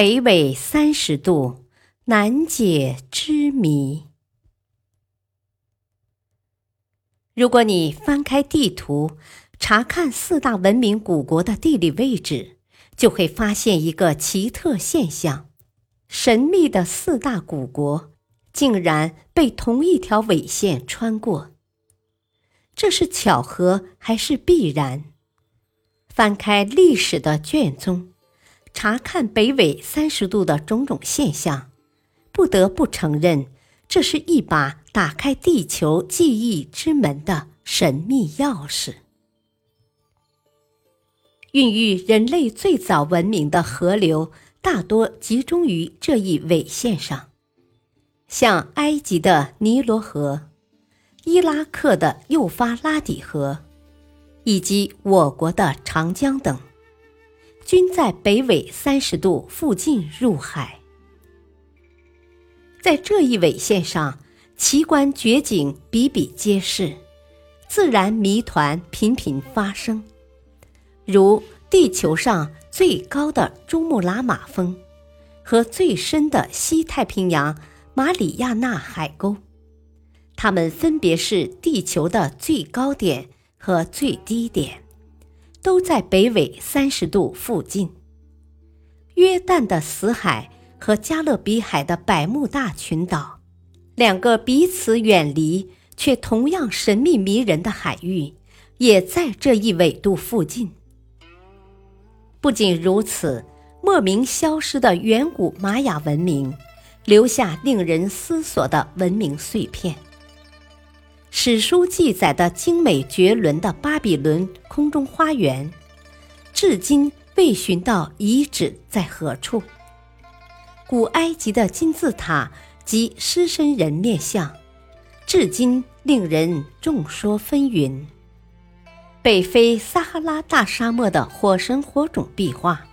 北纬三十度，难解之谜。如果你翻开地图，查看四大文明古国的地理位置，就会发现一个奇特现象：神秘的四大古国竟然被同一条纬线穿过。这是巧合还是必然？翻开历史的卷宗。查看北纬三十度的种种现象，不得不承认，这是一把打开地球记忆之门的神秘钥匙。孕育人类最早文明的河流大多集中于这一纬线上，像埃及的尼罗河、伊拉克的幼发拉底河，以及我国的长江等。均在北纬三十度附近入海，在这一纬线上，奇观绝景比比皆是，自然谜团频频发生，如地球上最高的珠穆朗玛峰和最深的西太平洋马里亚纳海沟，它们分别是地球的最高点和最低点。都在北纬三十度附近。约旦的死海和加勒比海的百慕大群岛，两个彼此远离却同样神秘迷人的海域，也在这一纬度附近。不仅如此，莫名消失的远古玛雅文明，留下令人思索的文明碎片。史书记载的精美绝伦的巴比伦空中花园，至今未寻到遗址在何处。古埃及的金字塔及狮身人面像，至今令人众说纷纭。北非撒哈拉大沙漠的火神火种壁画，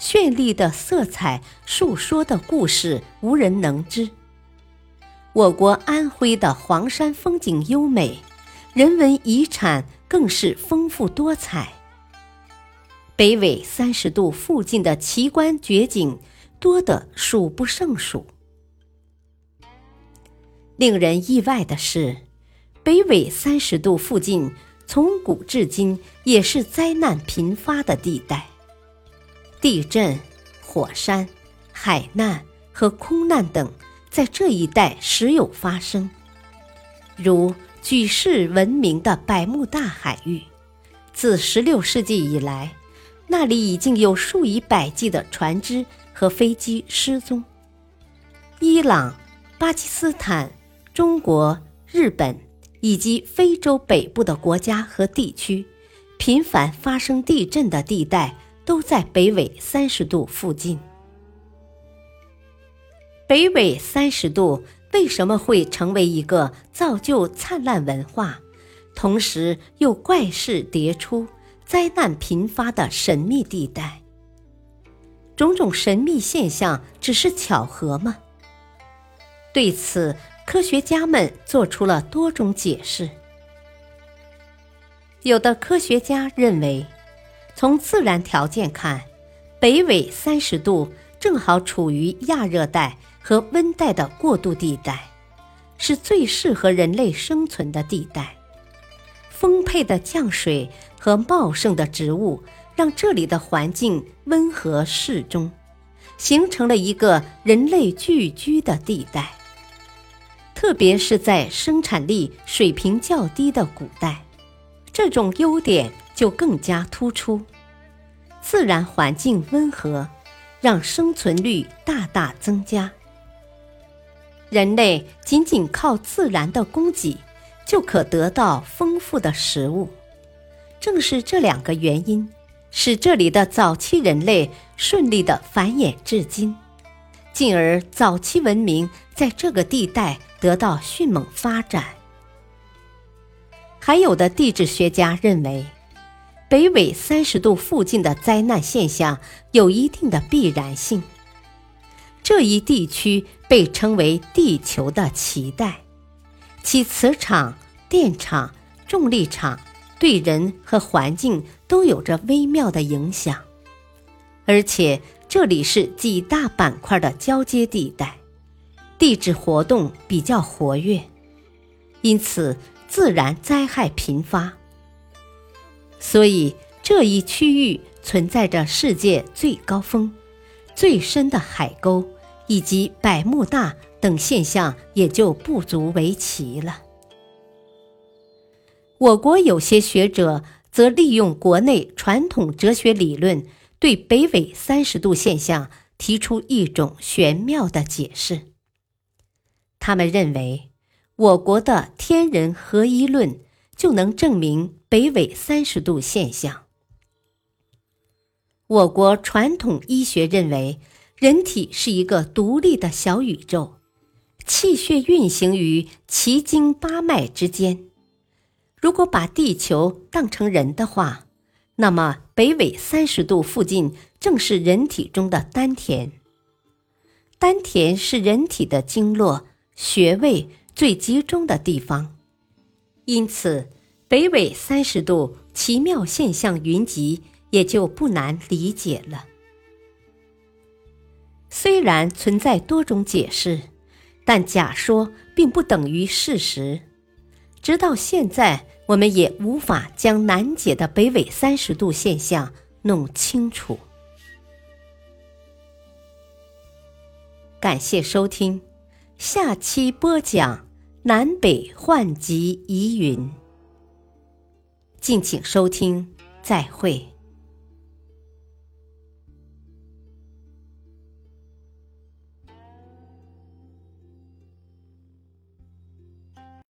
绚丽的色彩述说的故事无人能知。我国安徽的黄山风景优美，人文遗产更是丰富多彩。北纬三十度附近的奇观绝景多得数不胜数。令人意外的是，北纬三十度附近从古至今也是灾难频发的地带，地震、火山、海难和空难等。在这一带时有发生，如举世闻名的百慕大海域，自16世纪以来，那里已经有数以百计的船只和飞机失踪。伊朗、巴基斯坦、中国、日本以及非洲北部的国家和地区，频繁发生地震的地带都在北纬三十度附近。北纬三十度为什么会成为一个造就灿烂文化，同时又怪事迭出、灾难频发的神秘地带？种种神秘现象只是巧合吗？对此，科学家们做出了多种解释。有的科学家认为，从自然条件看，北纬三十度正好处于亚热带。和温带的过渡地带，是最适合人类生存的地带。丰沛的降水和茂盛的植物，让这里的环境温和适中，形成了一个人类聚居的地带。特别是在生产力水平较低的古代，这种优点就更加突出。自然环境温和，让生存率大大增加。人类仅仅靠自然的供给，就可得到丰富的食物。正是这两个原因，使这里的早期人类顺利的繁衍至今。进而早期文明在这个地带得到迅猛发展。还有的地质学家认为，北纬三十度附近的灾难现象有一定的必然性。这一地区被称为地球的脐带，其磁场、电场、重力场对人和环境都有着微妙的影响，而且这里是几大板块的交接地带，地质活动比较活跃，因此自然灾害频发。所以这一区域存在着世界最高峰。最深的海沟以及百慕大等现象也就不足为奇了。我国有些学者则利用国内传统哲学理论，对北纬三十度现象提出一种玄妙的解释。他们认为，我国的天人合一论就能证明北纬三十度现象。我国传统医学认为，人体是一个独立的小宇宙，气血运行于奇经八脉之间。如果把地球当成人的话，那么北纬三十度附近正是人体中的丹田。丹田是人体的经络、穴位最集中的地方，因此北纬三十度奇妙现象云集。也就不难理解了。虽然存在多种解释，但假说并不等于事实。直到现在，我们也无法将难解的北纬三十度现象弄清楚。感谢收听，下期播讲南北换极疑云。敬请收听，再会。